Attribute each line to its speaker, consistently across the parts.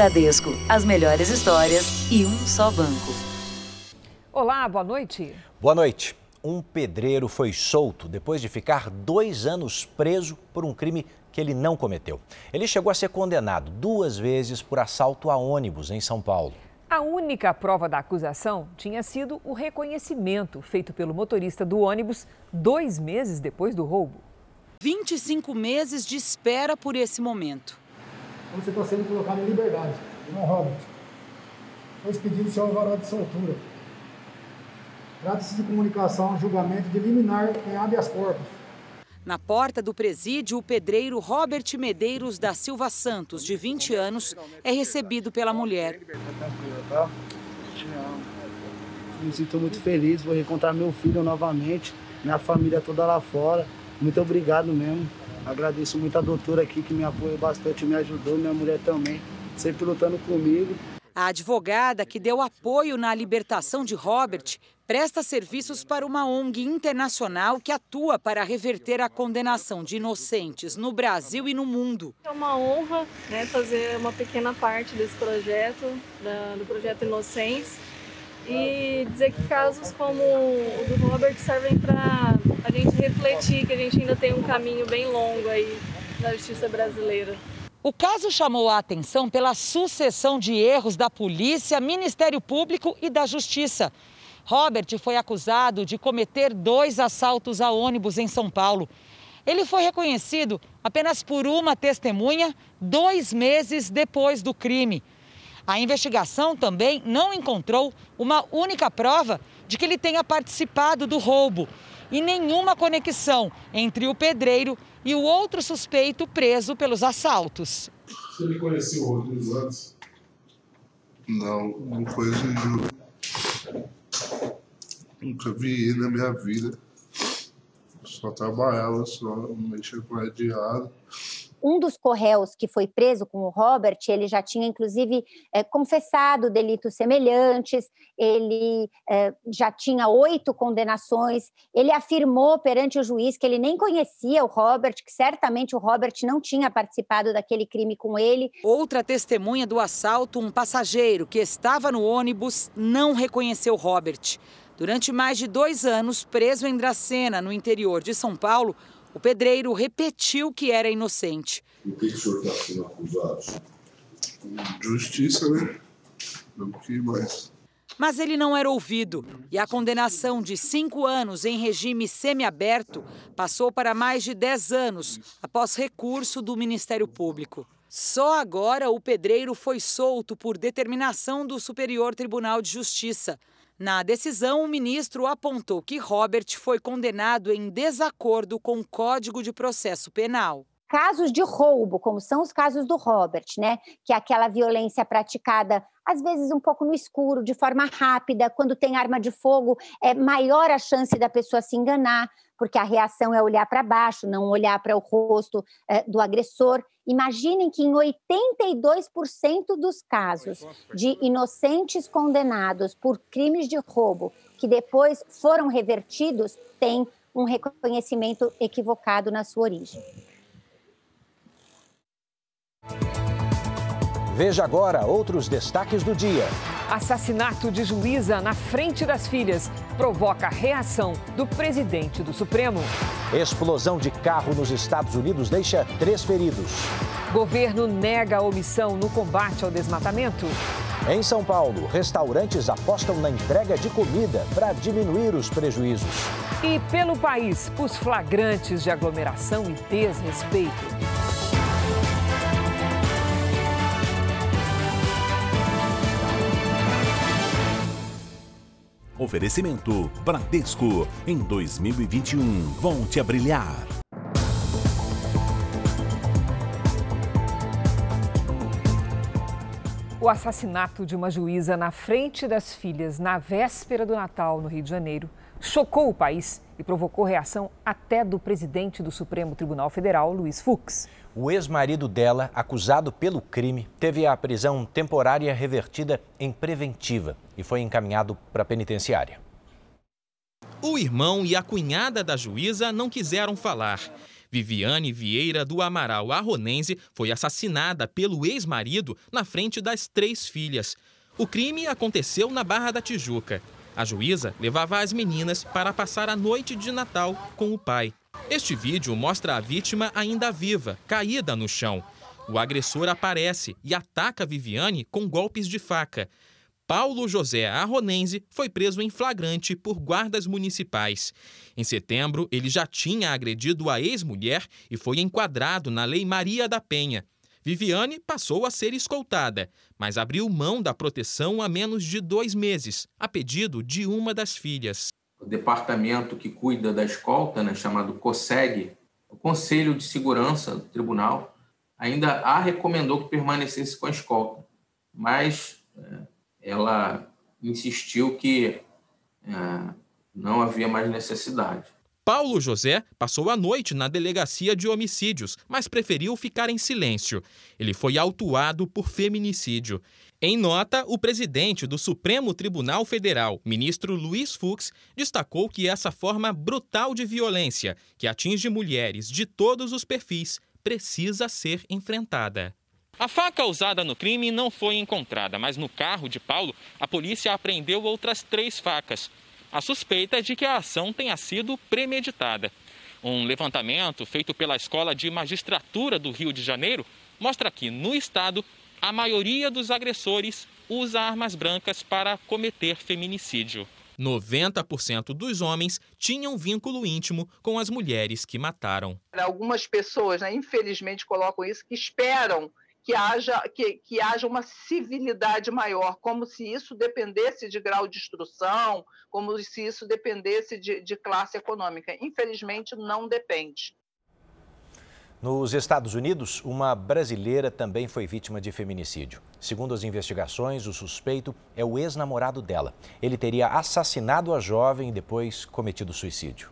Speaker 1: Bradesco, as melhores histórias e um só banco.
Speaker 2: Olá, boa noite.
Speaker 3: Boa noite. Um pedreiro foi solto depois de ficar dois anos preso por um crime que ele não cometeu. Ele chegou a ser condenado duas vezes por assalto a ônibus em São Paulo.
Speaker 2: A única prova da acusação tinha sido o reconhecimento feito pelo motorista do ônibus dois meses depois do roubo.
Speaker 4: 25 meses de espera por esse momento.
Speaker 5: Você está sendo colocado em liberdade, irmão Robert. Foi expedido seu alvará de soltura. Trata-se de comunicação, julgamento de liminar em habeas corpus
Speaker 4: na porta do presídio, o pedreiro Robert Medeiros da Silva Santos, de 20 anos, é recebido pela mulher.
Speaker 6: Me sinto muito feliz, vou reencontrar meu filho novamente, minha família toda lá fora. Muito obrigado mesmo. Agradeço muito a doutora aqui que me apoiou bastante, me ajudou, minha mulher também, sempre lutando comigo.
Speaker 4: A advogada que deu apoio na libertação de Robert presta serviços para uma ONG internacional que atua para reverter a condenação de inocentes no Brasil e no mundo.
Speaker 7: É uma honra né, fazer uma pequena parte desse projeto, da, do projeto Inocentes, e dizer que casos como o do Robert servem para que a gente ainda tem um caminho bem longo aí na justiça brasileira.
Speaker 4: O caso chamou a atenção pela sucessão de erros da polícia, Ministério Público e da Justiça. Robert foi acusado de cometer dois assaltos a ônibus em São Paulo. Ele foi reconhecido apenas por uma testemunha dois meses depois do crime. A investigação também não encontrou uma única prova de que ele tenha participado do roubo e nenhuma conexão entre o pedreiro e o outro suspeito preso pelos assaltos.
Speaker 8: Você me conheceu o Rodrigo antes?
Speaker 9: Não, não conheço Nunca vi ele na minha vida. Só trabalhava, só mexia com a diário
Speaker 10: um dos corréus que foi preso com o Robert, ele já tinha inclusive é, confessado delitos semelhantes, ele é, já tinha oito condenações, ele afirmou perante o juiz que ele nem conhecia o Robert, que certamente o Robert não tinha participado daquele crime com ele.
Speaker 4: Outra testemunha do assalto, um passageiro que estava no ônibus, não reconheceu Robert. Durante mais de dois anos, preso em Dracena, no interior de São Paulo, o pedreiro repetiu que era inocente.
Speaker 8: O que, que o senhor está sendo acusado?
Speaker 9: Justiça, né? Não que mais.
Speaker 4: Mas ele não era ouvido e a condenação de cinco anos em regime semiaberto passou para mais de dez anos após recurso do Ministério Público. Só agora o pedreiro foi solto por determinação do Superior Tribunal de Justiça. Na decisão, o ministro apontou que Robert foi condenado em desacordo com o Código de Processo Penal
Speaker 10: casos de roubo, como são os casos do Robert, né? Que é aquela violência praticada às vezes um pouco no escuro, de forma rápida, quando tem arma de fogo, é maior a chance da pessoa se enganar, porque a reação é olhar para baixo, não olhar para o rosto é, do agressor. Imaginem que em 82% dos casos de inocentes condenados por crimes de roubo que depois foram revertidos, tem um reconhecimento equivocado na sua origem.
Speaker 3: Veja agora outros destaques do dia.
Speaker 2: Assassinato de juíza na frente das filhas provoca reação do presidente do Supremo.
Speaker 3: Explosão de carro nos Estados Unidos deixa três feridos.
Speaker 2: Governo nega a omissão no combate ao desmatamento.
Speaker 3: Em São Paulo, restaurantes apostam na entrega de comida para diminuir os prejuízos.
Speaker 2: E pelo país, os flagrantes de aglomeração e desrespeito.
Speaker 11: Oferecimento Bradesco. Em 2021, volte a brilhar.
Speaker 2: O assassinato de uma juíza na frente das filhas na véspera do Natal no Rio de Janeiro chocou o país e provocou reação até do presidente do Supremo Tribunal Federal, Luiz Fux.
Speaker 3: O ex-marido dela, acusado pelo crime, teve a prisão temporária revertida em preventiva e foi encaminhado para a penitenciária.
Speaker 12: O irmão e a cunhada da juíza não quiseram falar. Viviane Vieira do Amaral Arronense foi assassinada pelo ex-marido na frente das três filhas. O crime aconteceu na Barra da Tijuca. A juíza levava as meninas para passar a noite de Natal com o pai. Este vídeo mostra a vítima ainda viva, caída no chão. O agressor aparece e ataca Viviane com golpes de faca. Paulo José Arronense foi preso em flagrante por guardas municipais. Em setembro, ele já tinha agredido a ex-mulher e foi enquadrado na Lei Maria da Penha. Viviane passou a ser escoltada, mas abriu mão da proteção há menos de dois meses, a pedido de uma das filhas.
Speaker 13: O departamento que cuida da escolta, né, chamado COSEG, o Conselho de Segurança do Tribunal, ainda a recomendou que permanecesse com a escolta, mas é, ela insistiu que é, não havia mais necessidade.
Speaker 12: Paulo José passou a noite na delegacia de homicídios, mas preferiu ficar em silêncio. Ele foi autuado por feminicídio. Em nota, o presidente do Supremo Tribunal Federal, ministro Luiz Fux, destacou que essa forma brutal de violência, que atinge mulheres de todos os perfis, precisa ser enfrentada.
Speaker 14: A faca usada no crime não foi encontrada, mas no carro de Paulo, a polícia apreendeu outras três facas. A suspeita é de que a ação tenha sido premeditada. Um levantamento feito pela Escola de Magistratura do Rio de Janeiro mostra que, no estado, a maioria dos agressores usa armas brancas para cometer feminicídio.
Speaker 12: 90% dos homens tinham vínculo íntimo com as mulheres que mataram.
Speaker 15: Algumas pessoas, né, infelizmente, colocam isso, que esperam que haja, que, que haja uma civilidade maior, como se isso dependesse de grau de instrução, como se isso dependesse de, de classe econômica. Infelizmente, não depende.
Speaker 3: Nos Estados Unidos, uma brasileira também foi vítima de feminicídio. Segundo as investigações, o suspeito é o ex-namorado dela. Ele teria assassinado a jovem e depois cometido suicídio.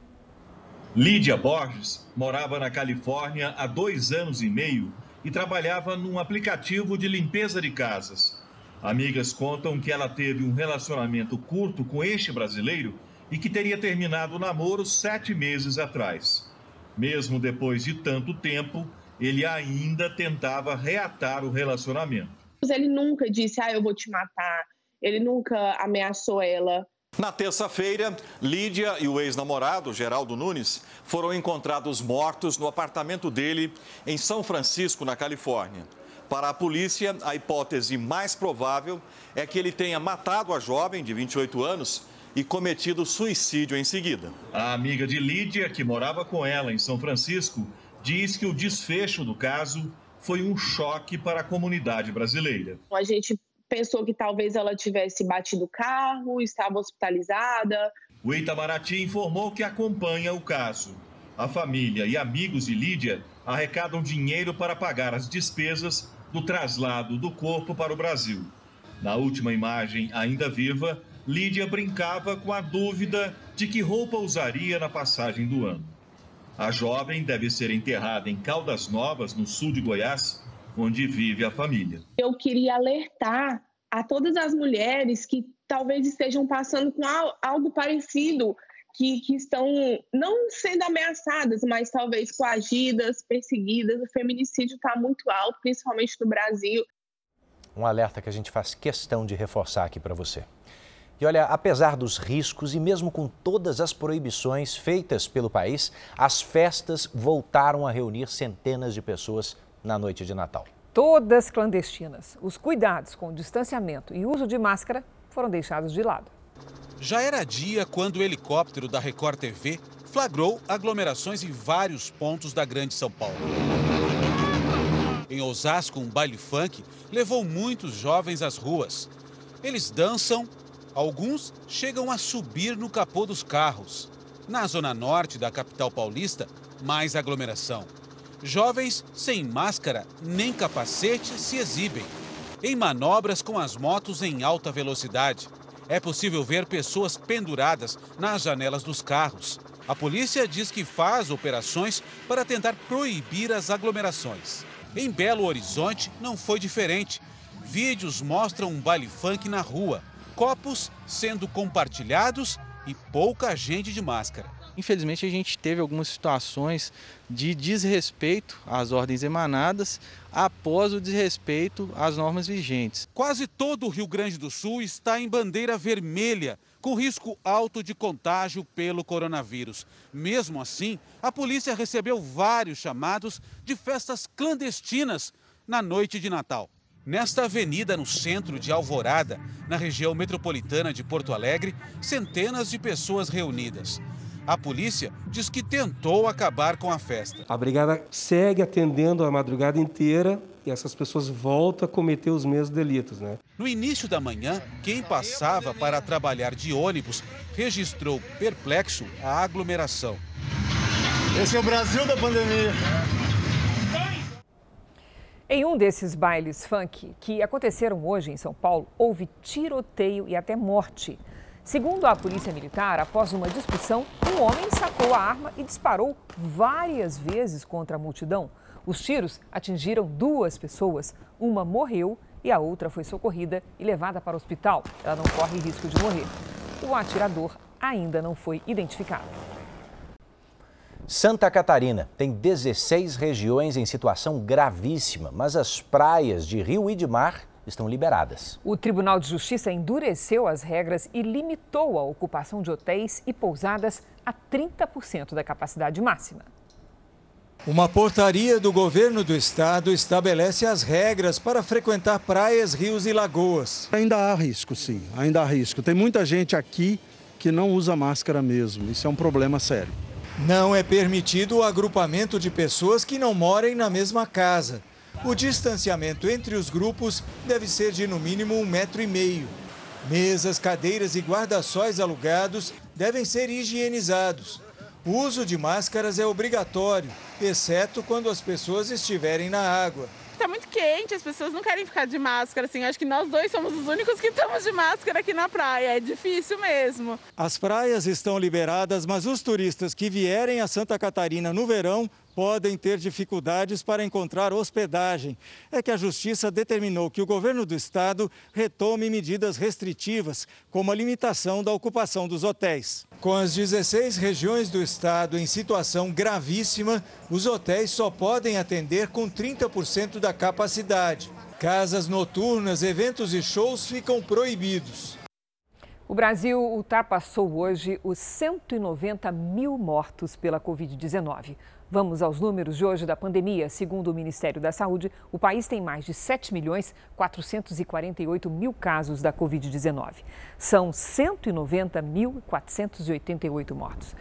Speaker 16: Lídia Borges morava na Califórnia há dois anos e meio e trabalhava num aplicativo de limpeza de casas. Amigas contam que ela teve um relacionamento curto com este brasileiro e que teria terminado o namoro sete meses atrás. Mesmo depois de tanto tempo, ele ainda tentava reatar o relacionamento.
Speaker 17: Ele nunca disse, ah, eu vou te matar. Ele nunca ameaçou ela.
Speaker 16: Na terça-feira, Lídia e o ex-namorado, Geraldo Nunes, foram encontrados mortos no apartamento dele em São Francisco, na Califórnia. Para a polícia, a hipótese mais provável é que ele tenha matado a jovem de 28 anos e cometido suicídio em seguida. A amiga de Lídia, que morava com ela em São Francisco, diz que o desfecho do caso foi um choque para a comunidade brasileira.
Speaker 17: A gente pensou que talvez ela tivesse batido o carro, estava hospitalizada.
Speaker 16: O Itamaraty informou que acompanha o caso. A família e amigos de Lídia arrecadam dinheiro para pagar as despesas do traslado do corpo para o Brasil. Na última imagem, ainda viva, Lídia brincava com a dúvida de que roupa usaria na passagem do ano. A jovem deve ser enterrada em Caldas Novas, no sul de Goiás, onde vive a família.
Speaker 17: Eu queria alertar a todas as mulheres que talvez estejam passando com algo parecido, que, que estão não sendo ameaçadas, mas talvez coagidas, perseguidas. O feminicídio está muito alto, principalmente no Brasil.
Speaker 3: Um alerta que a gente faz questão de reforçar aqui para você. E olha, apesar dos riscos e mesmo com todas as proibições feitas pelo país, as festas voltaram a reunir centenas de pessoas na noite de Natal.
Speaker 2: Todas clandestinas. Os cuidados com distanciamento e uso de máscara foram deixados de lado.
Speaker 18: Já era dia quando o helicóptero da Record TV flagrou aglomerações em vários pontos da Grande São Paulo. Em Osasco, um baile funk levou muitos jovens às ruas. Eles dançam, alguns chegam a subir no capô dos carros. Na zona norte da capital paulista, mais aglomeração. Jovens sem máscara nem capacete se exibem. Em manobras com as motos em alta velocidade, é possível ver pessoas penduradas nas janelas dos carros. A polícia diz que faz operações para tentar proibir as aglomerações. Em Belo Horizonte não foi diferente. Vídeos mostram um baile funk na rua, copos sendo compartilhados e pouca gente de máscara.
Speaker 19: Infelizmente, a gente teve algumas situações de desrespeito às ordens emanadas após o desrespeito às normas vigentes.
Speaker 18: Quase todo o Rio Grande do Sul está em bandeira vermelha, com risco alto de contágio pelo coronavírus. Mesmo assim, a polícia recebeu vários chamados de festas clandestinas na noite de Natal. Nesta avenida no centro de Alvorada, na região metropolitana de Porto Alegre, centenas de pessoas reunidas. A polícia diz que tentou acabar com a festa.
Speaker 20: A brigada segue atendendo a madrugada inteira e essas pessoas voltam a cometer os mesmos delitos, né?
Speaker 18: No início da manhã, quem passava para trabalhar de ônibus registrou perplexo a aglomeração.
Speaker 21: Esse é o Brasil da pandemia.
Speaker 2: Em um desses bailes funk que aconteceram hoje em São Paulo, houve tiroteio e até morte. Segundo a polícia militar, após uma discussão, um homem sacou a arma e disparou várias vezes contra a multidão. Os tiros atingiram duas pessoas. Uma morreu e a outra foi socorrida e levada para o hospital. Ela não corre risco de morrer. O atirador ainda não foi identificado.
Speaker 3: Santa Catarina tem 16 regiões em situação gravíssima, mas as praias de rio e de mar estão liberadas.
Speaker 2: O Tribunal de Justiça endureceu as regras e limitou a ocupação de hotéis e pousadas a 30% da capacidade máxima.
Speaker 22: Uma portaria do governo do estado estabelece as regras para frequentar praias, rios e lagoas.
Speaker 23: Ainda há risco, sim, ainda há risco. Tem muita gente aqui que não usa máscara mesmo. Isso é um problema sério.
Speaker 22: Não é permitido o agrupamento de pessoas que não morem na mesma casa. O distanciamento entre os grupos deve ser de no mínimo um metro e meio. Mesas, cadeiras e guarda-sóis alugados devem ser higienizados. O uso de máscaras é obrigatório, exceto quando as pessoas estiverem na água.
Speaker 24: Está muito quente, as pessoas não querem ficar de máscara, assim. Acho que nós dois somos os únicos que estamos de máscara aqui na praia. É difícil mesmo.
Speaker 22: As praias estão liberadas, mas os turistas que vierem a Santa Catarina no verão podem ter dificuldades para encontrar hospedagem. É que a Justiça determinou que o governo do estado retome medidas restritivas, como a limitação da ocupação dos hotéis. Com as 16 regiões do estado em situação gravíssima, os hotéis só podem atender com 30% da capacidade. Casas noturnas, eventos e shows ficam proibidos.
Speaker 2: O Brasil ultrapassou hoje os 190 mil mortos pela Covid-19. Vamos aos números de hoje da pandemia. Segundo o Ministério da Saúde, o país tem mais de 7 milhões 448 mil casos da Covid-19. São 190.488 mortos.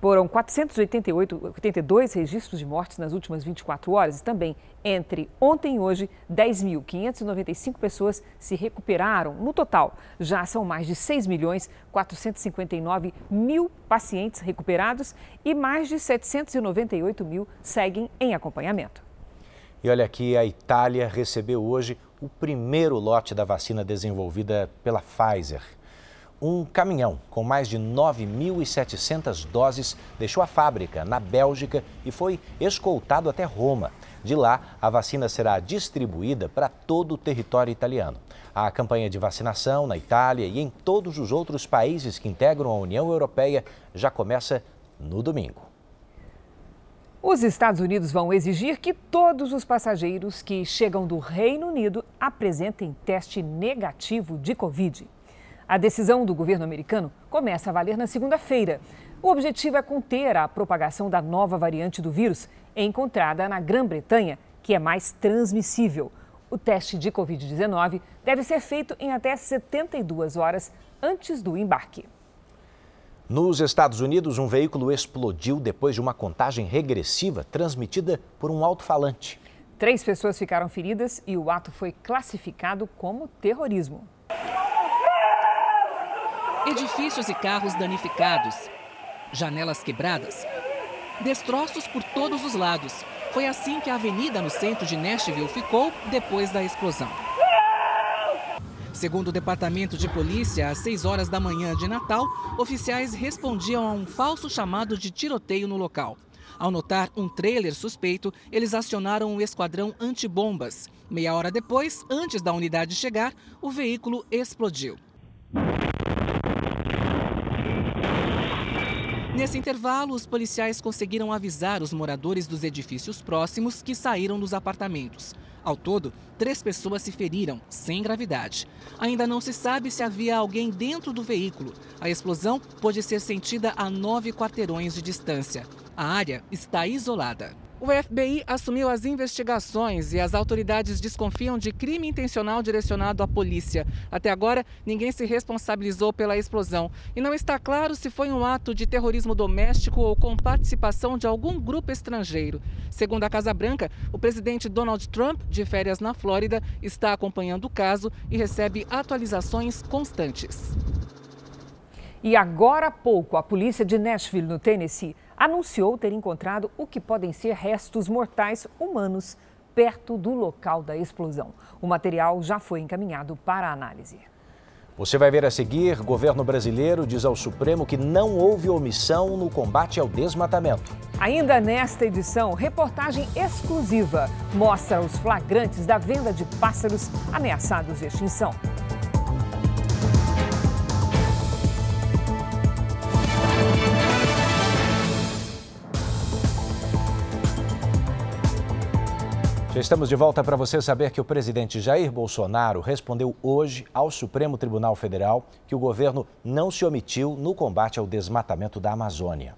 Speaker 2: Foram 482 registros de mortes nas últimas 24 horas e também entre ontem e hoje, 10.595 pessoas se recuperaram. No total, já são mais de 6 milhões 459 mil pacientes recuperados e mais de 798 mil seguem em acompanhamento.
Speaker 3: E olha aqui, a Itália recebeu hoje o primeiro lote da vacina desenvolvida pela Pfizer. Um caminhão com mais de 9.700 doses deixou a fábrica na Bélgica e foi escoltado até Roma. De lá, a vacina será distribuída para todo o território italiano. A campanha de vacinação na Itália e em todos os outros países que integram a União Europeia já começa no domingo.
Speaker 2: Os Estados Unidos vão exigir que todos os passageiros que chegam do Reino Unido apresentem teste negativo de Covid. A decisão do governo americano começa a valer na segunda-feira. O objetivo é conter a propagação da nova variante do vírus encontrada na Grã-Bretanha, que é mais transmissível. O teste de Covid-19 deve ser feito em até 72 horas antes do embarque.
Speaker 3: Nos Estados Unidos, um veículo explodiu depois de uma contagem regressiva transmitida por um alto-falante.
Speaker 2: Três pessoas ficaram feridas e o ato foi classificado como terrorismo.
Speaker 25: Edifícios e carros danificados, janelas quebradas, destroços por todos os lados. Foi assim que a avenida no centro de Nashville ficou depois da explosão. Segundo o Departamento de Polícia, às 6 horas da manhã de Natal, oficiais respondiam a um falso chamado de tiroteio no local. Ao notar um trailer suspeito, eles acionaram o esquadrão antibombas. Meia hora depois, antes da unidade chegar, o veículo explodiu. Nesse intervalo, os policiais conseguiram avisar os moradores dos edifícios próximos que saíram dos apartamentos. Ao todo, três pessoas se feriram, sem gravidade. Ainda não se sabe se havia alguém dentro do veículo. A explosão pôde ser sentida a nove quarteirões de distância. A área está isolada. O FBI assumiu as investigações e as autoridades desconfiam de crime intencional direcionado à polícia. Até agora, ninguém se responsabilizou pela explosão e não está claro se foi um ato de terrorismo doméstico ou com participação de algum grupo estrangeiro. Segundo a Casa Branca, o presidente Donald Trump, de férias na Flórida, está acompanhando o caso e recebe atualizações constantes.
Speaker 2: E agora há pouco, a polícia de Nashville, no Tennessee, anunciou ter encontrado o que podem ser restos mortais humanos perto do local da explosão. O material já foi encaminhado para análise.
Speaker 3: Você vai ver a seguir: governo brasileiro diz ao Supremo que não houve omissão no combate ao desmatamento.
Speaker 2: Ainda nesta edição, reportagem exclusiva mostra os flagrantes da venda de pássaros ameaçados de extinção.
Speaker 3: Estamos de volta para você saber que o presidente Jair Bolsonaro respondeu hoje ao Supremo Tribunal Federal que o governo não se omitiu no combate ao desmatamento da Amazônia.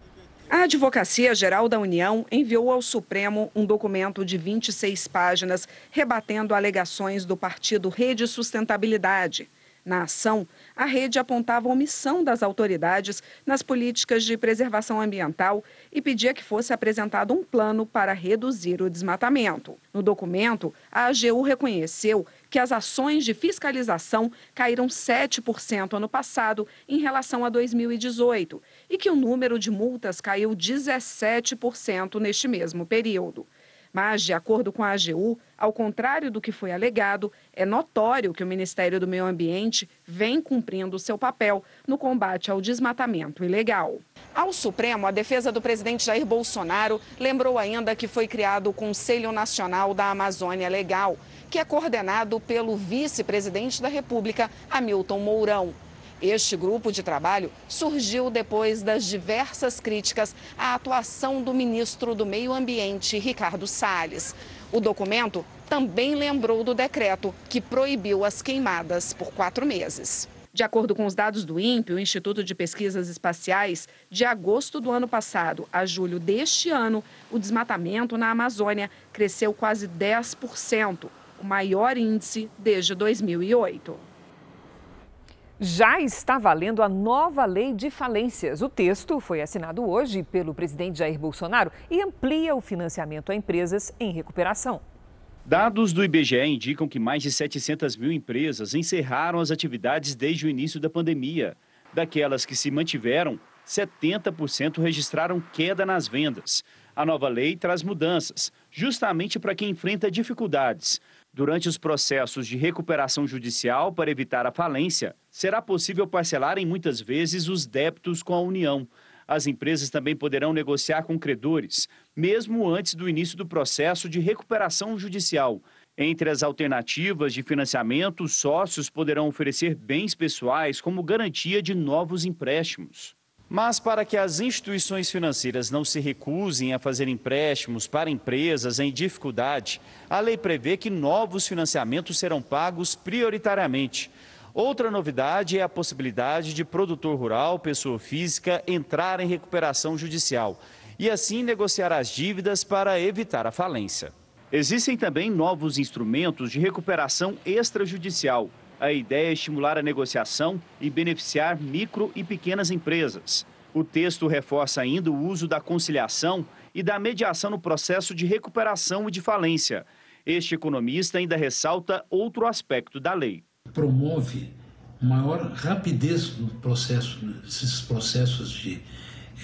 Speaker 26: A Advocacia Geral da União enviou ao Supremo um documento de 26 páginas rebatendo alegações do partido Rede Sustentabilidade. Na ação, a rede apontava omissão das autoridades nas políticas de preservação ambiental e pedia que fosse apresentado um plano para reduzir o desmatamento. No documento, a AGU reconheceu que as ações de fiscalização caíram 7% ano passado em relação a 2018 e que o número de multas caiu 17% neste mesmo período. Mas, de acordo com a AGU, ao contrário do que foi alegado, é notório que o Ministério do Meio Ambiente vem cumprindo seu papel no combate ao desmatamento ilegal. Ao Supremo, a defesa do presidente Jair Bolsonaro lembrou ainda que foi criado o Conselho Nacional da Amazônia Legal, que é coordenado pelo vice-presidente da República, Hamilton Mourão. Este grupo de trabalho surgiu depois das diversas críticas à atuação do ministro do Meio Ambiente, Ricardo Salles. O documento também lembrou do decreto que proibiu as queimadas por quatro meses. De acordo com os dados do INPE, o Instituto de Pesquisas Espaciais, de agosto do ano passado a julho deste ano, o desmatamento na Amazônia cresceu quase 10%, o maior índice desde 2008
Speaker 2: já está valendo a nova lei de falências. O texto foi assinado hoje pelo presidente Jair Bolsonaro e amplia o financiamento a empresas em recuperação.
Speaker 27: Dados do IBGE indicam que mais de 700 mil empresas encerraram as atividades desde o início da pandemia. Daquelas que se mantiveram, 70% registraram queda nas vendas. A nova lei traz mudanças, justamente para quem enfrenta dificuldades. Durante os processos de recuperação judicial para evitar a falência, será possível parcelar em muitas vezes os débitos com a União. As empresas também poderão negociar com credores, mesmo antes do início do processo de recuperação judicial. Entre as alternativas de financiamento, os sócios poderão oferecer bens pessoais como garantia de novos empréstimos. Mas para que as instituições financeiras não se recusem a fazer empréstimos para empresas em dificuldade, a lei prevê que novos financiamentos serão pagos prioritariamente. Outra novidade é a possibilidade de produtor rural, pessoa física, entrar em recuperação judicial e assim negociar as dívidas para evitar a falência. Existem também novos instrumentos de recuperação extrajudicial, a ideia é estimular a negociação e beneficiar micro e pequenas empresas. O texto reforça ainda o uso da conciliação e da mediação no processo de recuperação e de falência. Este economista ainda ressalta outro aspecto da lei.
Speaker 28: Promove maior rapidez no processo, nesses processos de,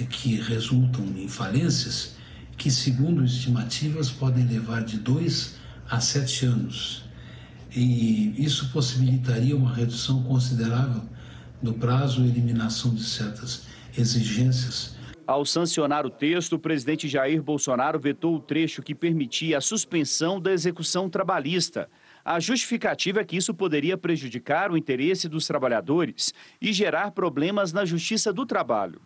Speaker 28: eh, que resultam em falências, que, segundo estimativas, podem levar de dois a sete anos e isso possibilitaria uma redução considerável do prazo e eliminação de certas exigências.
Speaker 27: Ao sancionar o texto, o presidente Jair Bolsonaro vetou o trecho que permitia a suspensão da execução trabalhista. A justificativa é que isso poderia prejudicar o interesse dos trabalhadores e gerar problemas na justiça do trabalho.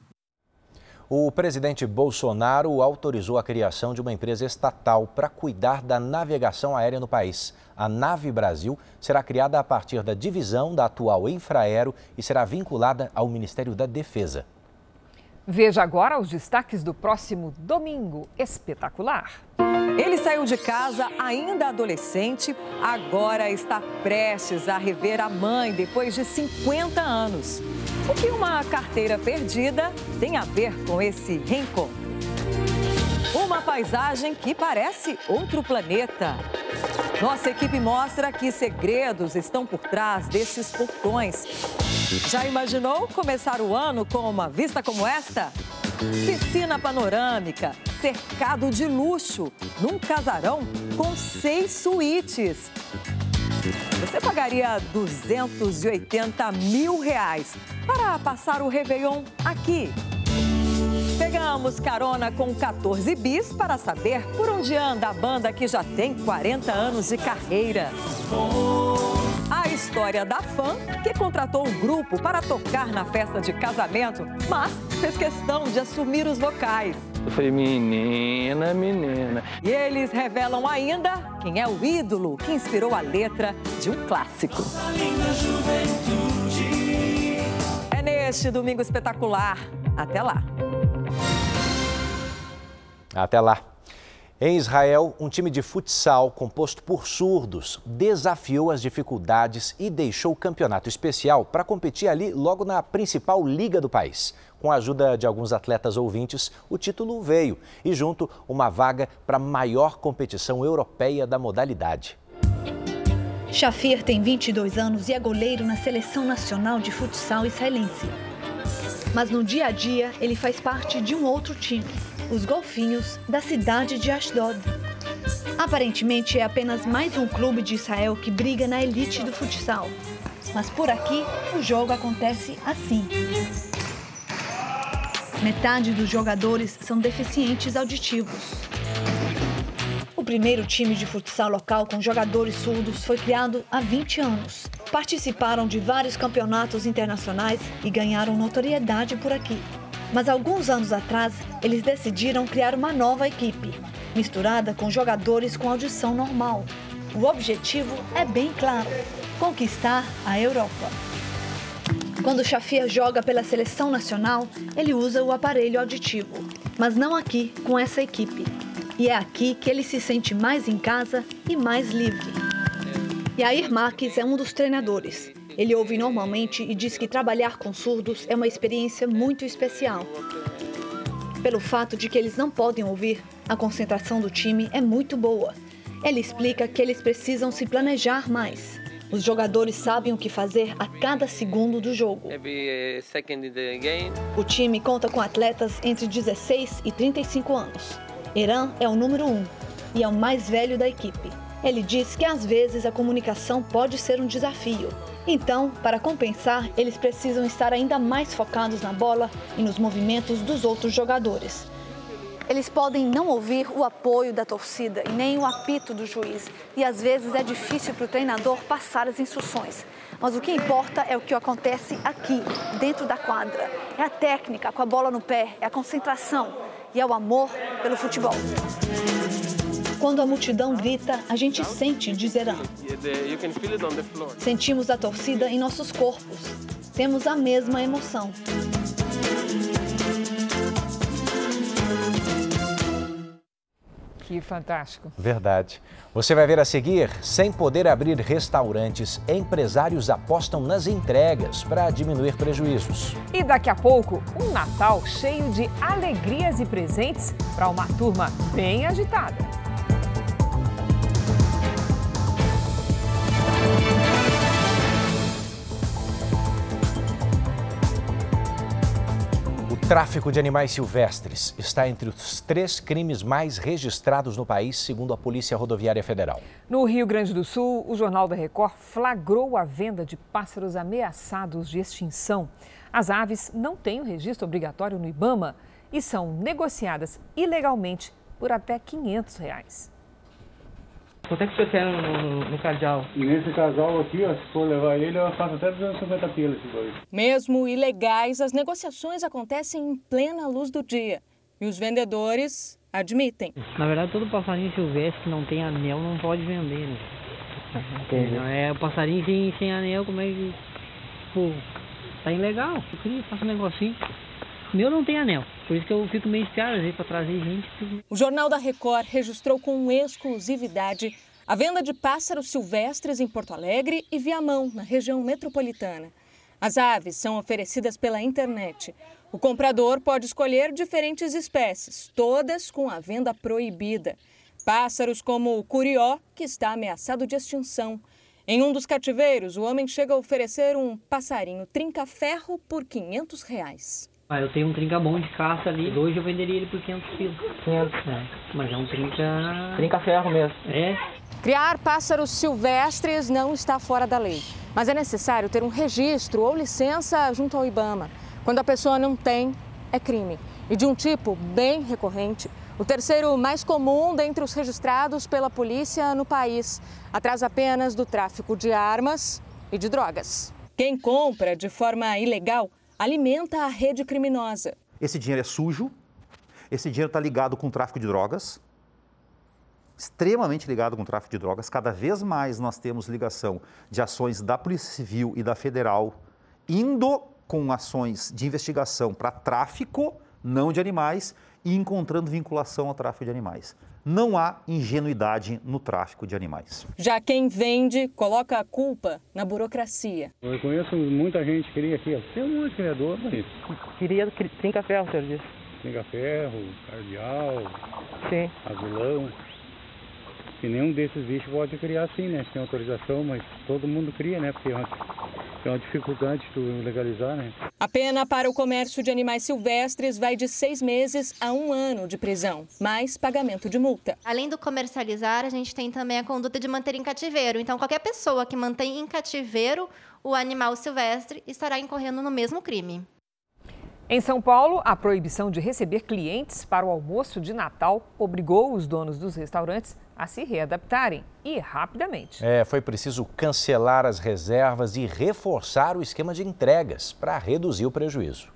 Speaker 3: O presidente Bolsonaro autorizou a criação de uma empresa estatal para cuidar da navegação aérea no país. A Nave Brasil será criada a partir da divisão da atual Infraero e será vinculada ao Ministério da Defesa.
Speaker 2: Veja agora os destaques do próximo Domingo Espetacular.
Speaker 29: Ele saiu de casa ainda adolescente, agora está prestes a rever a mãe depois de 50 anos. O que uma carteira perdida tem a ver com esse reencontro? Uma paisagem que parece outro planeta. Nossa equipe mostra que segredos estão por trás desses portões. Já imaginou começar o ano com uma vista como esta? Piscina panorâmica, cercado de luxo, num casarão com seis suítes. Você pagaria 280 mil reais para passar o Réveillon aqui. Pegamos carona com 14 bis para saber por onde anda a banda que já tem 40 anos de carreira. A história da fã que contratou um grupo para tocar na festa de casamento, mas fez questão de assumir os vocais.
Speaker 19: Eu falei, menina, menina.
Speaker 29: E eles revelam ainda quem é o ídolo que inspirou a letra de um clássico. É neste domingo espetacular. Até lá.
Speaker 3: Até lá. Em Israel, um time de futsal composto por surdos desafiou as dificuldades e deixou o campeonato especial para competir ali logo na principal liga do país. Com a ajuda de alguns atletas ouvintes, o título veio e, junto, uma vaga para a maior competição europeia da modalidade.
Speaker 30: Shafir tem 22 anos e é goleiro na seleção nacional de futsal israelense. Mas no dia a dia, ele faz parte de um outro time os golfinhos da cidade de Ashdod. Aparentemente é apenas mais um clube de Israel que briga na elite do futsal. Mas por aqui o jogo acontece assim. Metade dos jogadores são deficientes auditivos. O primeiro time de futsal local com jogadores surdos foi criado há 20 anos. Participaram de vários campeonatos internacionais e ganharam notoriedade por aqui. Mas alguns anos atrás, eles decidiram criar uma nova equipe, misturada com jogadores com audição normal. O objetivo é bem claro: conquistar a Europa. Quando Shafir joga pela seleção nacional, ele usa o aparelho auditivo, mas não aqui com essa equipe. E é aqui que ele se sente mais em casa e mais livre. Yair Marques é um dos treinadores. Ele ouve normalmente e diz que trabalhar com surdos é uma experiência muito especial. Pelo fato de que eles não podem ouvir, a concentração do time é muito boa. Ele explica que eles precisam se planejar mais. Os jogadores sabem o que fazer a cada segundo do jogo. O time conta com atletas entre 16 e 35 anos. Eran é o número 1 e é o mais velho da equipe. Ele diz que às vezes a comunicação pode ser um desafio, então, para compensar, eles precisam estar ainda mais focados na bola e nos movimentos dos outros jogadores. Eles podem não ouvir o apoio da torcida e nem o apito do juiz, e às vezes é difícil para o treinador passar as instruções. Mas o que importa é o que acontece aqui, dentro da quadra. É a técnica, com a bola no pé, é a concentração e é o amor pelo futebol. Quando a multidão grita, a gente sente, diz Eran. Sentimos a torcida em nossos corpos. Temos a mesma emoção.
Speaker 2: Que fantástico.
Speaker 3: Verdade. Você vai ver a seguir: sem poder abrir restaurantes, empresários apostam nas entregas para diminuir prejuízos.
Speaker 2: E daqui a pouco, um Natal cheio de alegrias e presentes para uma turma bem agitada.
Speaker 3: Tráfico de animais silvestres está entre os três crimes mais registrados no país, segundo a Polícia Rodoviária Federal.
Speaker 2: No Rio Grande do Sul, o Jornal da Record flagrou a venda de pássaros ameaçados de extinção. As aves não têm o registro obrigatório no Ibama e são negociadas ilegalmente por até 500 reais.
Speaker 31: Quanto é que o senhor quer no, no, no casal?
Speaker 21: Nesse casal aqui, ó, se for levar ele, eu faço até 250 quilos esses dois.
Speaker 32: Mesmo ilegais, as negociações acontecem em plena luz do dia. E os vendedores admitem.
Speaker 31: Na verdade, todo passarinho silvestre que não tem anel não pode vender, né? Não é o passarinho sem, sem anel, como é que. Pô, tá ilegal. Eu queria fazer um negocinho. Meu não tem anel, por isso que eu fico meio espiado vezes para trazer gente.
Speaker 32: O Jornal da Record registrou com exclusividade a venda de pássaros silvestres em Porto Alegre e Viamão, na região metropolitana. As aves são oferecidas pela internet. O comprador pode escolher diferentes espécies, todas com a venda proibida. Pássaros como o curió, que está ameaçado de extinção. Em um dos cativeiros, o homem chega a oferecer um passarinho trinca-ferro por 500 reais.
Speaker 31: Ah, eu tenho um trinca bom de caça ali. Hoje eu venderia ele por 500 quilos. 500? É, mas é um trinca... Trinca-ferro mesmo. É.
Speaker 32: Criar pássaros silvestres não está fora da lei, mas é necessário ter um registro ou licença junto ao IBAMA. Quando a pessoa não tem, é crime. E de um tipo bem recorrente. O terceiro mais comum dentre os registrados pela polícia no país, atrás apenas do tráfico de armas e de drogas. Quem compra de forma ilegal alimenta a rede criminosa.
Speaker 33: Esse dinheiro é sujo, esse dinheiro está ligado com o tráfico de drogas, extremamente ligado com o tráfico de drogas. Cada vez mais nós temos ligação de ações da Polícia Civil e da Federal indo com ações de investigação para tráfico, não de animais, e encontrando vinculação ao tráfico de animais. Não há ingenuidade no tráfico de animais.
Speaker 32: Já quem vende coloca a culpa na burocracia.
Speaker 21: Eu conheço muita gente que queria aqui, tem um monte de criador aí.
Speaker 31: Queria trinca-ferro, senhor disse.
Speaker 21: Trinca-ferro, cardeal,
Speaker 31: Sim.
Speaker 21: azulão. E nenhum desses bichos pode criar assim, né? Sem autorização, mas todo mundo cria, né? Porque é uma, é uma dificuldade tu legalizar, né?
Speaker 32: A pena para o comércio de animais silvestres vai de seis meses a um ano de prisão, mais pagamento de multa.
Speaker 34: Além do comercializar, a gente tem também a conduta de manter em cativeiro. Então, qualquer pessoa que mantém em cativeiro o animal silvestre estará incorrendo no mesmo crime.
Speaker 2: Em São Paulo, a proibição de receber clientes para o almoço de Natal obrigou os donos dos restaurantes a se readaptarem e rapidamente.
Speaker 3: É, foi preciso cancelar as reservas e reforçar o esquema de entregas para reduzir o prejuízo.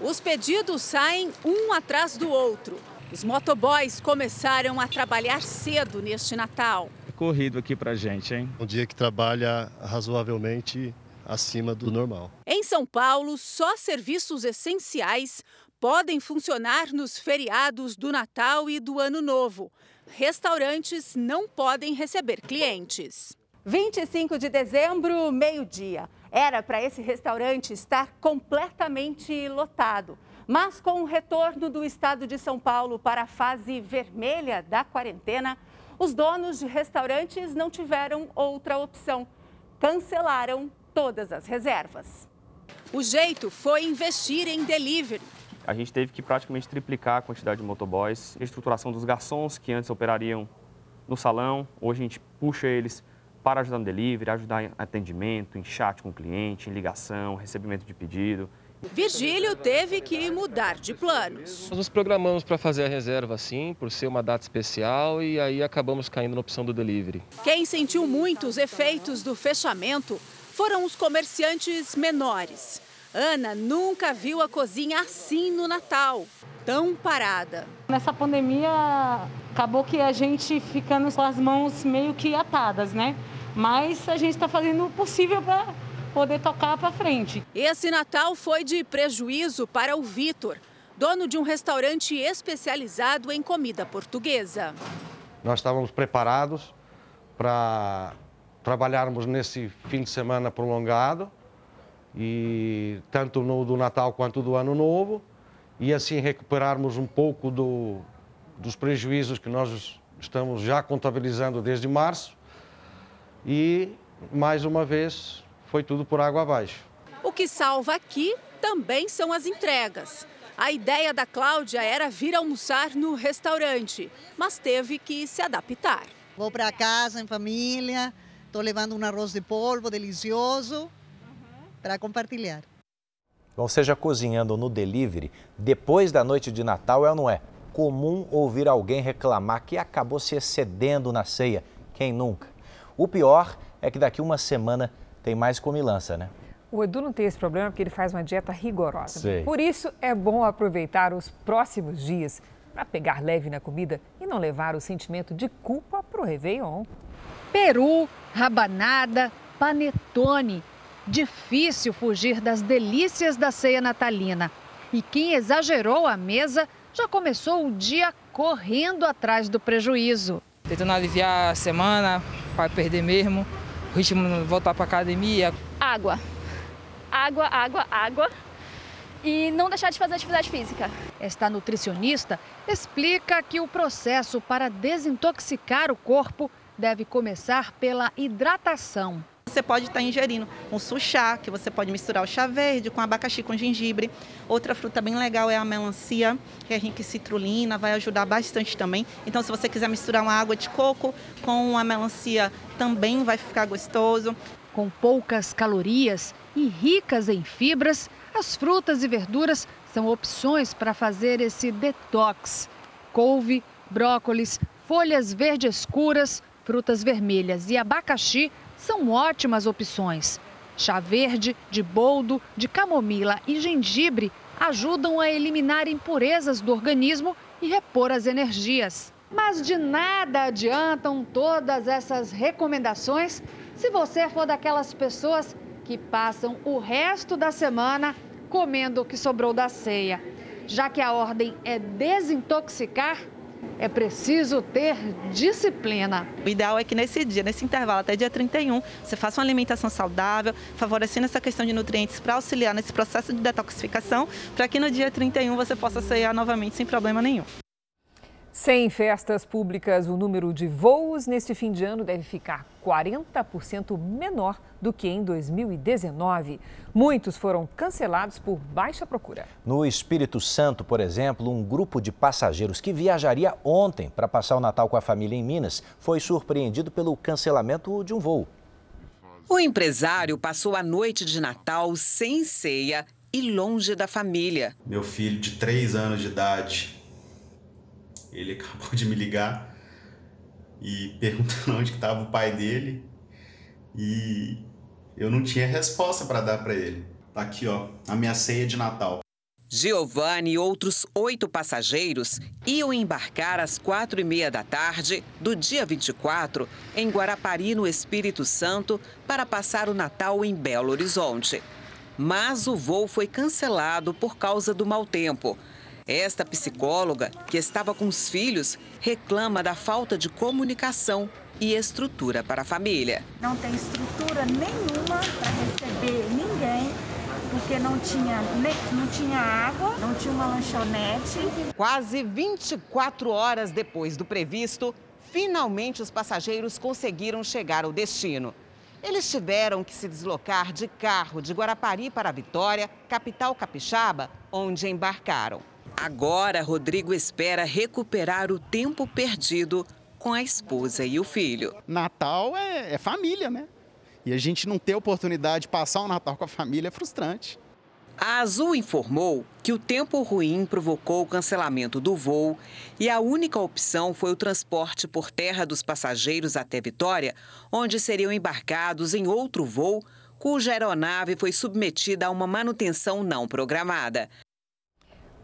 Speaker 35: Os pedidos saem um atrás do outro. Os motoboys começaram a trabalhar cedo neste Natal.
Speaker 36: Corrido aqui pra gente, hein?
Speaker 37: Um dia que trabalha razoavelmente acima do normal.
Speaker 35: Em São Paulo, só serviços essenciais podem funcionar nos feriados do Natal e do Ano Novo. Restaurantes não podem receber clientes. 25 de dezembro, meio-dia. Era para esse restaurante estar completamente lotado. Mas com o retorno do estado de São Paulo para a fase vermelha da quarentena, os donos de restaurantes não tiveram outra opção. Cancelaram todas as reservas. O jeito foi investir em delivery.
Speaker 38: A gente teve que praticamente triplicar a quantidade de motoboys, reestruturação dos garçons que antes operariam no salão, hoje a gente puxa eles para ajudar no delivery, ajudar em atendimento, em chat com o cliente, em ligação, recebimento de pedido.
Speaker 35: Virgílio teve que mudar de planos.
Speaker 39: Nós nos programamos para fazer a reserva assim, por ser uma data especial, e aí acabamos caindo na opção do delivery.
Speaker 35: Quem sentiu muito os efeitos do fechamento foram os comerciantes menores. Ana nunca viu a cozinha assim no Natal, tão parada.
Speaker 40: Nessa pandemia, acabou que a gente ficando com as mãos meio que atadas, né? Mas a gente está fazendo o possível para poder tocar para frente.
Speaker 35: Esse Natal foi de prejuízo para o Vitor, dono de um restaurante especializado em comida portuguesa.
Speaker 41: Nós estávamos preparados para trabalharmos nesse fim de semana prolongado, e tanto no do Natal quanto do Ano Novo, e assim recuperarmos um pouco do, dos prejuízos que nós estamos já contabilizando desde março. E, mais uma vez, foi tudo por água abaixo.
Speaker 35: O que salva aqui também são as entregas. A ideia da Cláudia era vir almoçar no restaurante, mas teve que se adaptar.
Speaker 42: Vou para casa em família, estou levando um arroz de polvo delicioso para compartilhar.
Speaker 3: Ou seja, cozinhando no delivery, depois da noite de Natal é ou não é? comum ouvir alguém reclamar que acabou se excedendo na ceia. Quem nunca? O pior é que daqui uma semana tem mais comilança, né?
Speaker 2: O Edu não tem esse problema porque ele faz uma dieta rigorosa.
Speaker 3: Sei.
Speaker 2: Por isso é bom aproveitar os próximos dias para pegar leve na comida e não levar o sentimento de culpa para o Réveillon.
Speaker 43: Peru, rabanada, panetone. Difícil fugir das delícias da ceia natalina. E quem exagerou a mesa já começou o dia correndo atrás do prejuízo.
Speaker 44: Tentando aliviar a semana, para perder mesmo, o ritmo voltar para academia.
Speaker 45: Água. Água, água, água. E não deixar de fazer atividade física.
Speaker 43: Esta nutricionista explica que o processo para desintoxicar o corpo deve começar pela hidratação.
Speaker 46: Você pode estar ingerindo um suchá, que você pode misturar o chá verde com abacaxi com gengibre. Outra fruta bem legal é a melancia, que é rica em citrulina, vai ajudar bastante também. Então, se você quiser misturar uma água de coco com a melancia, também vai ficar gostoso.
Speaker 43: Com poucas calorias e ricas em fibras, as frutas e verduras são opções para fazer esse detox. Couve, brócolis, folhas verdes escuras, frutas vermelhas e abacaxi são ótimas opções. Chá verde, de boldo, de camomila e gengibre ajudam a eliminar impurezas do organismo e repor as energias. Mas de nada adiantam todas essas recomendações se você for daquelas pessoas que passam o resto da semana comendo o que sobrou da ceia. Já que a ordem é desintoxicar, é preciso ter disciplina.
Speaker 46: O ideal é que nesse dia, nesse intervalo até dia 31, você faça uma alimentação saudável, favorecendo essa questão de nutrientes para auxiliar nesse processo de detoxificação, para que no dia 31 você possa ceiar novamente sem problema nenhum.
Speaker 2: Sem festas públicas, o número de voos neste fim de ano deve ficar 40% menor do que em 2019. Muitos foram cancelados por baixa procura.
Speaker 3: No Espírito Santo, por exemplo, um grupo de passageiros que viajaria ontem para passar o Natal com a família em Minas foi surpreendido pelo cancelamento de um voo.
Speaker 47: O empresário passou a noite de Natal sem ceia e longe da família.
Speaker 48: Meu filho de 3 anos de idade ele acabou de me ligar e perguntando onde estava o pai dele e eu não tinha resposta para dar para ele. Tá aqui, ó, a minha ceia de Natal.
Speaker 47: Giovanni e outros oito passageiros iam embarcar às quatro e meia da tarde do dia 24 em Guarapari, no Espírito Santo, para passar o Natal em Belo Horizonte. Mas o voo foi cancelado por causa do mau tempo. Esta psicóloga, que estava com os filhos, reclama da falta de comunicação e estrutura para a família.
Speaker 49: Não tem estrutura nenhuma para receber ninguém, porque não tinha, não tinha água, não tinha uma lanchonete.
Speaker 47: Quase 24 horas depois do previsto, finalmente os passageiros conseguiram chegar ao destino. Eles tiveram que se deslocar de carro de Guarapari para Vitória, capital capixaba, onde embarcaram. Agora, Rodrigo espera recuperar o tempo perdido com a esposa e o filho.
Speaker 50: Natal é, é família, né? E a gente não ter oportunidade de passar o Natal com a família é frustrante.
Speaker 47: A Azul informou que o tempo ruim provocou o cancelamento do voo e a única opção foi o transporte por terra dos passageiros até Vitória, onde seriam embarcados em outro voo, cuja aeronave foi submetida a uma manutenção não programada.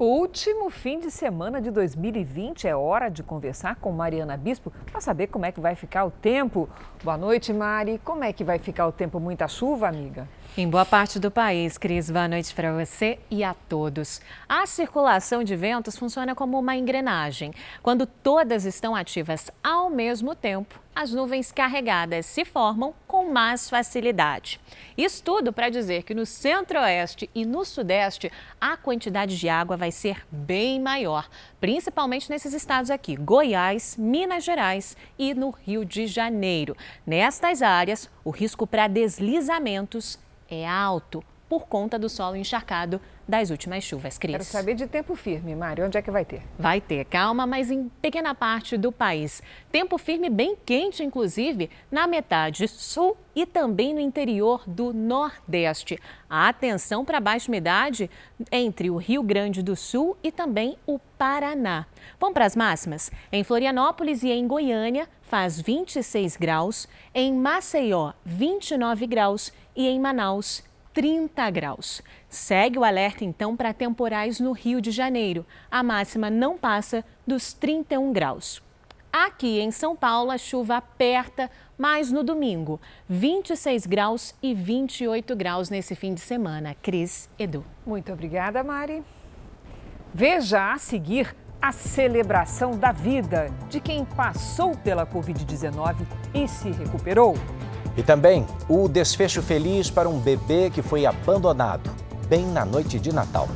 Speaker 2: Último fim de semana de 2020 é hora de conversar com Mariana Bispo para saber como é que vai ficar o tempo. Boa noite, Mari. Como é que vai ficar o tempo? Muita chuva, amiga?
Speaker 51: Em boa parte do país, Cris, boa noite para você e a todos. A circulação de ventos funciona como uma engrenagem. Quando todas estão ativas ao mesmo tempo, as nuvens carregadas se formam com mais facilidade. Isso tudo para dizer que no centro-oeste e no sudeste a quantidade de água vai ser bem maior, principalmente nesses estados aqui: Goiás, Minas Gerais e no Rio de Janeiro. Nestas áreas, o risco para deslizamentos é alto. Por conta do solo encharcado das últimas chuvas, Cris.
Speaker 2: Quero saber de tempo firme, Mário. Onde é que vai ter?
Speaker 51: Vai ter, calma, mas em pequena parte do país. Tempo firme bem quente, inclusive, na metade sul e também no interior do Nordeste. A atenção para a baixa umidade entre o Rio Grande do Sul e também o Paraná. Vamos para as máximas? Em Florianópolis e em Goiânia faz 26 graus, em Maceió 29 graus e em Manaus 30 graus. Segue o alerta então para temporais no Rio de Janeiro. A máxima não passa dos 31 graus. Aqui em São Paulo, a chuva aperta, mas no domingo, 26 graus e 28 graus nesse fim de semana. Cris Edu.
Speaker 2: Muito obrigada, Mari. Veja a seguir a celebração da vida de quem passou pela Covid-19 e se recuperou.
Speaker 3: E também o desfecho feliz para um bebê que foi abandonado bem na noite de Natal.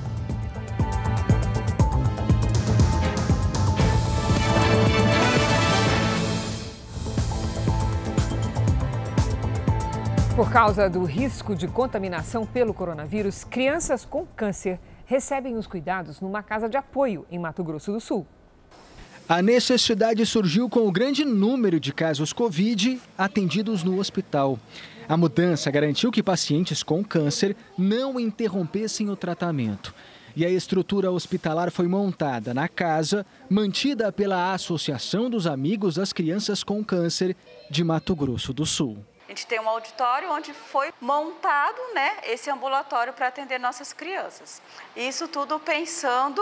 Speaker 2: Por causa do risco de contaminação pelo coronavírus, crianças com câncer recebem os cuidados numa casa de apoio em Mato Grosso do Sul.
Speaker 52: A necessidade surgiu com o grande número de casos Covid atendidos no hospital. A mudança garantiu que pacientes com câncer não interrompessem o tratamento. E a estrutura hospitalar foi montada na casa, mantida pela Associação dos Amigos das Crianças com Câncer de Mato Grosso do Sul.
Speaker 7: A gente tem um auditório onde foi montado né, esse ambulatório para atender nossas crianças. Isso tudo pensando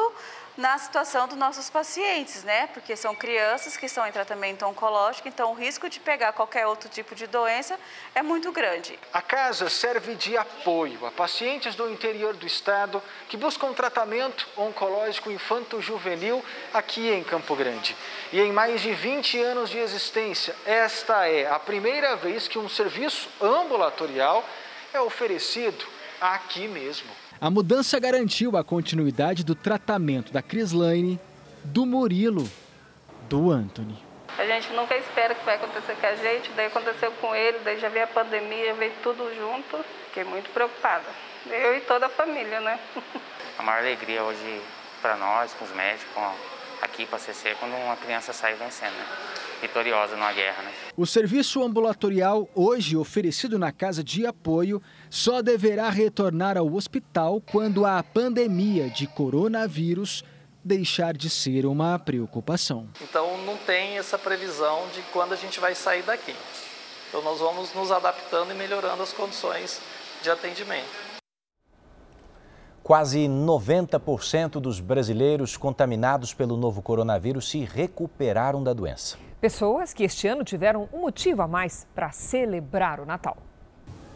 Speaker 7: na situação dos nossos pacientes, né? Porque são crianças que estão em tratamento oncológico, então o risco de pegar qualquer outro tipo de doença é muito grande.
Speaker 52: A casa serve de apoio a pacientes do interior do estado que buscam tratamento oncológico infanto-juvenil aqui em Campo Grande. E em mais de 20 anos de existência, esta é a primeira vez que um serviço ambulatorial é oferecido aqui mesmo. A mudança garantiu a continuidade do tratamento da Crislaine, do Murilo, do Anthony.
Speaker 7: A gente nunca espera que vai acontecer com a gente, daí aconteceu com ele, daí já veio a pandemia, veio tudo junto. Fiquei muito preocupada. Eu e toda a família, né?
Speaker 53: A maior alegria hoje para nós, com os médicos, aqui para a CC, quando uma criança sai vencendo, né? Vitoriosa numa guerra. Né?
Speaker 52: O serviço ambulatorial, hoje oferecido na casa de apoio, só deverá retornar ao hospital quando a pandemia de coronavírus deixar de ser uma preocupação.
Speaker 54: Então não tem essa previsão de quando a gente vai sair daqui. Então nós vamos nos adaptando e melhorando as condições de atendimento.
Speaker 3: Quase 90% dos brasileiros contaminados pelo novo coronavírus se recuperaram da doença.
Speaker 2: Pessoas que este ano tiveram um motivo a mais para celebrar o Natal.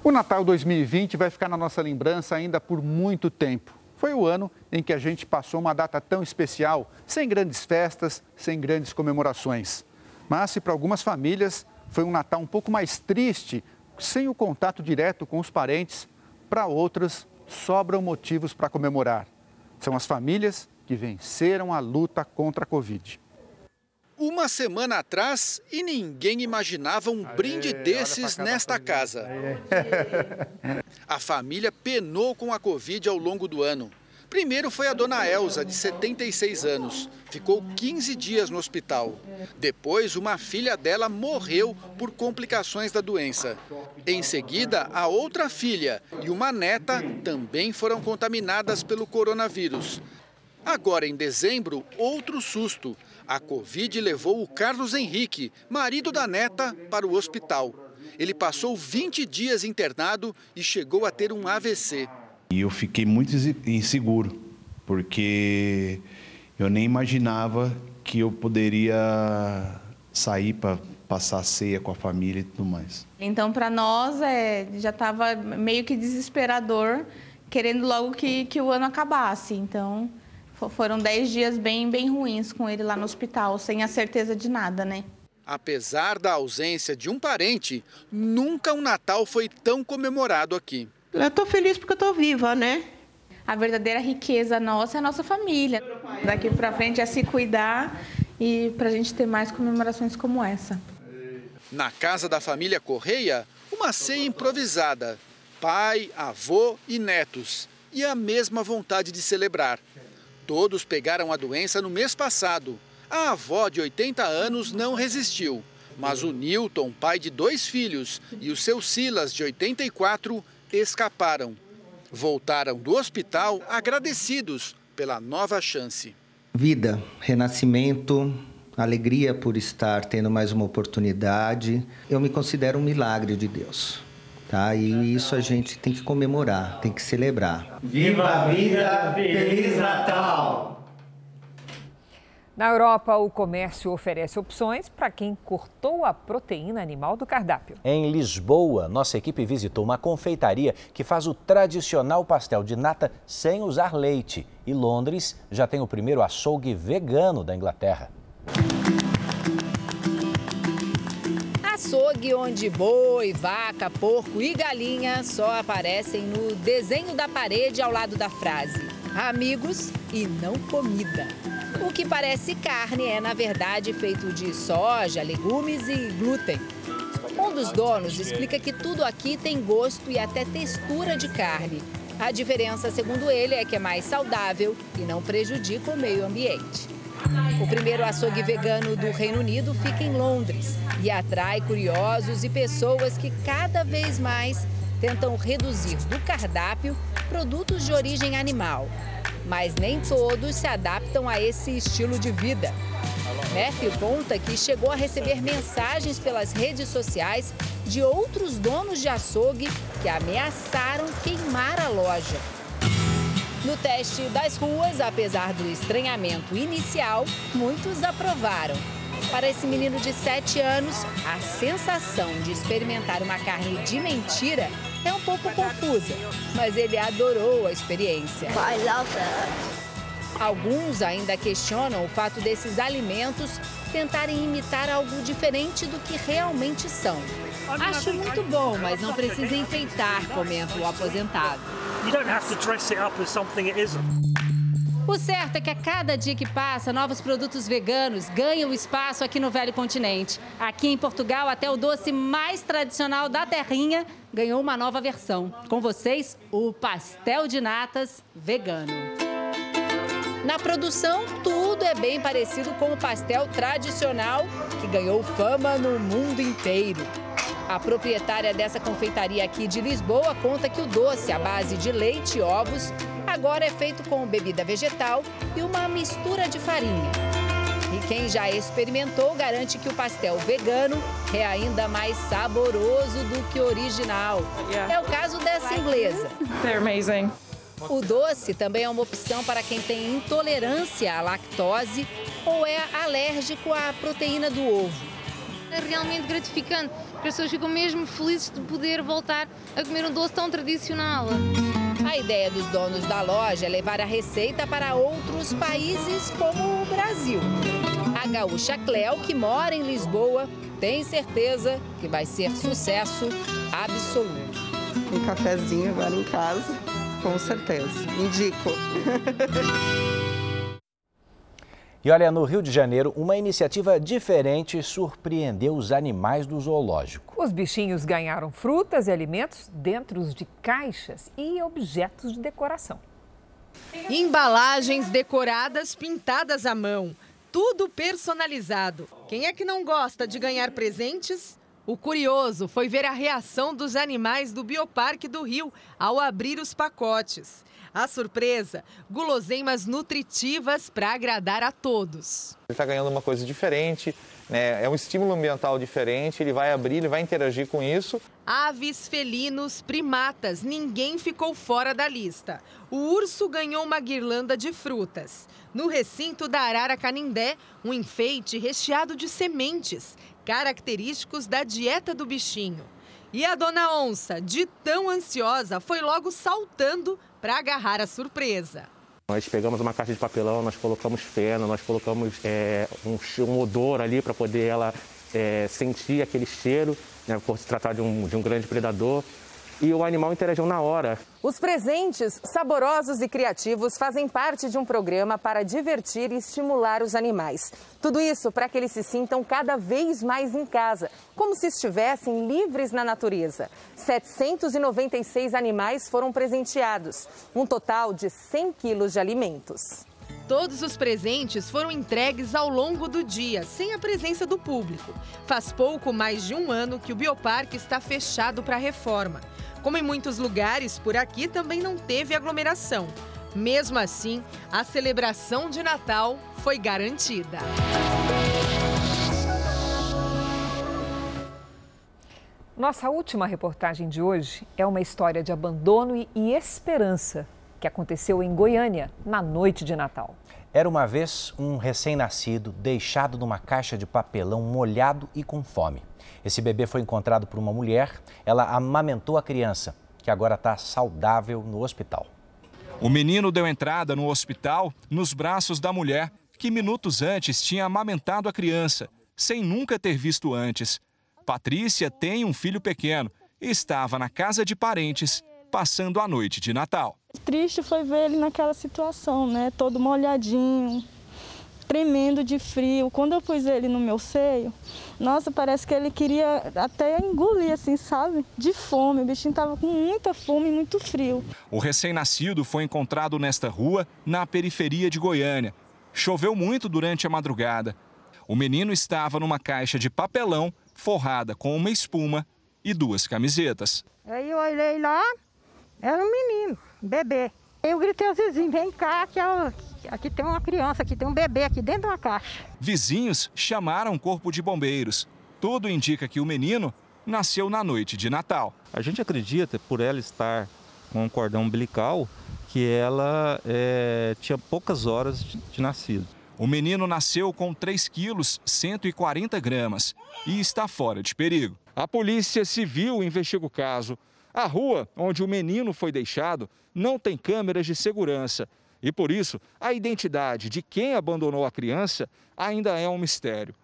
Speaker 55: O Natal 2020 vai ficar na nossa lembrança ainda por muito tempo. Foi o ano em que a gente passou uma data tão especial, sem grandes festas, sem grandes comemorações. Mas se para algumas famílias foi um Natal um pouco mais triste, sem o contato direto com os parentes, para outras sobram motivos para comemorar. São as famílias que venceram a luta contra a Covid.
Speaker 56: Uma semana atrás e ninguém imaginava um brinde desses nesta casa. A família penou com a Covid ao longo do ano. Primeiro foi a dona Elza, de 76 anos. Ficou 15 dias no hospital. Depois, uma filha dela morreu por complicações da doença. Em seguida, a outra filha e uma neta também foram contaminadas pelo coronavírus. Agora, em dezembro, outro susto. A Covid levou o Carlos Henrique, marido da neta, para o hospital. Ele passou 20 dias internado e chegou a ter um AVC.
Speaker 57: E eu fiquei muito inseguro, porque eu nem imaginava que eu poderia sair para passar ceia com a família e tudo mais.
Speaker 58: Então, para nós, é, já estava meio que desesperador, querendo logo que, que o ano acabasse. Então, foram dez dias bem, bem ruins com ele lá no hospital, sem a certeza de nada, né?
Speaker 56: Apesar da ausência de um parente, nunca um Natal foi tão comemorado aqui.
Speaker 58: Eu estou feliz porque eu estou viva, né? A verdadeira riqueza nossa é a nossa família. Daqui para frente é se cuidar e para a gente ter mais comemorações como essa.
Speaker 56: Na casa da família Correia, uma ceia improvisada. pai, avô e netos. E a mesma vontade de celebrar. Todos pegaram a doença no mês passado. A avó de 80 anos não resistiu. Mas o Newton, pai de dois filhos, e o seu Silas, de 84, escaparam. Voltaram do hospital agradecidos pela nova chance.
Speaker 57: Vida, renascimento, alegria por estar tendo mais uma oportunidade. Eu me considero um milagre de Deus. Tá? E isso a gente tem que comemorar, tem que celebrar.
Speaker 59: Viva a vida, Feliz Natal!
Speaker 2: Na Europa, o comércio oferece opções para quem cortou a proteína animal do cardápio.
Speaker 3: Em Lisboa, nossa equipe visitou uma confeitaria que faz o tradicional pastel de nata sem usar leite. E Londres já tem o primeiro açougue vegano da Inglaterra.
Speaker 60: Açougue onde boi, vaca, porco e galinha só aparecem no desenho da parede ao lado da frase: amigos e não comida. O que parece carne é, na verdade, feito de soja, legumes e glúten. Um dos donos explica que tudo aqui tem gosto e até textura de carne. A diferença, segundo ele, é que é mais saudável e não prejudica o meio ambiente. O primeiro açougue vegano do Reino Unido fica em Londres e atrai curiosos e pessoas que cada vez mais tentam reduzir do cardápio produtos de origem animal mas nem todos se adaptam a esse estilo de vida. Matthew conta que chegou a receber mensagens pelas redes sociais de outros donos de açougue que ameaçaram queimar a loja. No teste das ruas, apesar do estranhamento inicial, muitos aprovaram. Para esse menino de 7 anos, a sensação de experimentar uma carne de mentira é um pouco confusa, mas ele adorou a experiência. Alguns ainda questionam o fato desses alimentos tentarem imitar algo diferente do que realmente são. Acho muito bom, mas não precisa enfeitar, comenta o aposentado. You don't have to dress it up as something it isn't. O certo é que a cada dia que passa, novos produtos veganos ganham espaço aqui no Velho Continente. Aqui em Portugal, até o doce mais tradicional da terrinha ganhou uma nova versão. Com vocês, o pastel de natas vegano. Na produção, tudo é bem parecido com o pastel tradicional que ganhou fama no mundo inteiro. A proprietária dessa confeitaria aqui de Lisboa conta que o doce à base de leite e ovos agora é feito com bebida vegetal e uma mistura de farinha. E quem já experimentou garante que o pastel vegano é ainda mais saboroso do que o original. É o caso dessa inglesa.
Speaker 61: They're amazing.
Speaker 60: O doce também é uma opção para quem tem intolerância à lactose ou é alérgico à proteína do ovo.
Speaker 62: É realmente gratificante, as pessoas ficam mesmo felizes de poder voltar a comer um doce tão tradicional.
Speaker 60: A ideia dos donos da loja é levar a receita para outros países como o Brasil. A gaúcha Cleo, que mora em Lisboa, tem certeza que vai ser sucesso absoluto.
Speaker 63: Um cafezinho agora em casa, com certeza. Indico.
Speaker 3: E olha, no Rio de Janeiro, uma iniciativa diferente surpreendeu os animais do zoológico.
Speaker 2: Os bichinhos ganharam frutas e alimentos dentro de caixas e objetos de decoração.
Speaker 52: Embalagens decoradas pintadas à mão, tudo personalizado. Quem é que não gosta de ganhar presentes? O curioso foi ver a reação dos animais do Bioparque do Rio ao abrir os pacotes. A surpresa, guloseimas nutritivas para agradar a todos.
Speaker 64: Ele está ganhando uma coisa diferente, né? é um estímulo ambiental diferente, ele vai abrir, ele vai interagir com isso.
Speaker 52: Aves, felinos, primatas, ninguém ficou fora da lista. O urso ganhou uma guirlanda de frutas. No recinto da Arara Canindé, um enfeite recheado de sementes, característicos da dieta do bichinho. E a dona onça, de tão ansiosa, foi logo saltando para agarrar a surpresa.
Speaker 65: Nós pegamos uma caixa de papelão, nós colocamos feno, nós colocamos é, um, um, odor ali para poder ela é, sentir aquele cheiro, né, por se tratar de um, de um grande predador. E o animal interagiu na hora.
Speaker 4: Os presentes saborosos e criativos fazem parte de um programa para divertir e estimular os animais. Tudo isso para que eles se sintam cada vez mais em casa, como se estivessem livres na natureza. 796 animais foram presenteados, um total de 100 quilos de alimentos.
Speaker 52: Todos os presentes foram entregues ao longo do dia, sem a presença do público. Faz pouco mais de um ano que o Bioparque está fechado para reforma. Como em muitos lugares, por aqui também não teve aglomeração. Mesmo assim, a celebração de Natal foi garantida.
Speaker 2: Nossa última reportagem de hoje é uma história de abandono e esperança que aconteceu em Goiânia na noite de Natal.
Speaker 3: Era uma vez um recém-nascido deixado numa caixa de papelão molhado e com fome. Esse bebê foi encontrado por uma mulher, ela amamentou a criança, que agora está saudável no hospital.
Speaker 22: O menino deu entrada no hospital nos braços da mulher, que minutos antes tinha amamentado a criança, sem nunca ter visto antes. Patrícia tem um filho pequeno e estava na casa de parentes passando a noite de Natal.
Speaker 66: Triste foi ver ele naquela situação, né? Todo molhadinho, tremendo de frio. Quando eu pus ele no meu seio, nossa, parece que ele queria até engolir, assim, sabe? De fome. O bichinho tava com muita fome e muito frio.
Speaker 22: O recém-nascido foi encontrado nesta rua, na periferia de Goiânia. Choveu muito durante a madrugada. O menino estava numa caixa de papelão forrada com uma espuma e duas camisetas.
Speaker 67: Aí eu olhei lá, era um menino, um bebê. Eu gritei aos vizinhos, vem cá, que eu, aqui tem uma criança, aqui tem um bebê aqui dentro de uma caixa.
Speaker 22: Vizinhos chamaram o corpo de bombeiros. Tudo indica que o menino nasceu na noite de Natal.
Speaker 65: A gente acredita, por ela estar com um cordão umbilical, que ela é, tinha poucas horas de, de nascido.
Speaker 22: O menino nasceu com 3 quilos, 140 gramas e está fora de perigo. A Polícia Civil investiga o caso. A rua onde o menino foi deixado não tem câmeras de segurança e, por isso, a identidade de quem abandonou a criança ainda é um mistério.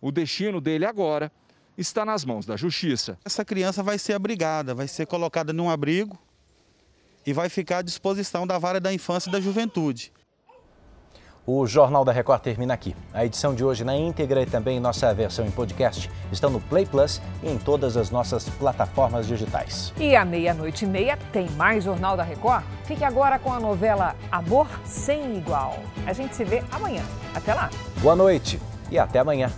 Speaker 22: O destino dele agora está nas mãos da justiça.
Speaker 68: Essa criança vai ser abrigada, vai ser colocada num abrigo e vai ficar à disposição da vara da infância e da juventude.
Speaker 3: O Jornal da Record termina aqui. A edição de hoje na íntegra e também nossa versão em podcast estão no Play Plus e em todas as nossas plataformas digitais.
Speaker 2: E à meia-noite e meia tem mais Jornal da Record? Fique agora com a novela Amor Sem Igual. A gente se vê amanhã. Até lá.
Speaker 3: Boa noite e até amanhã.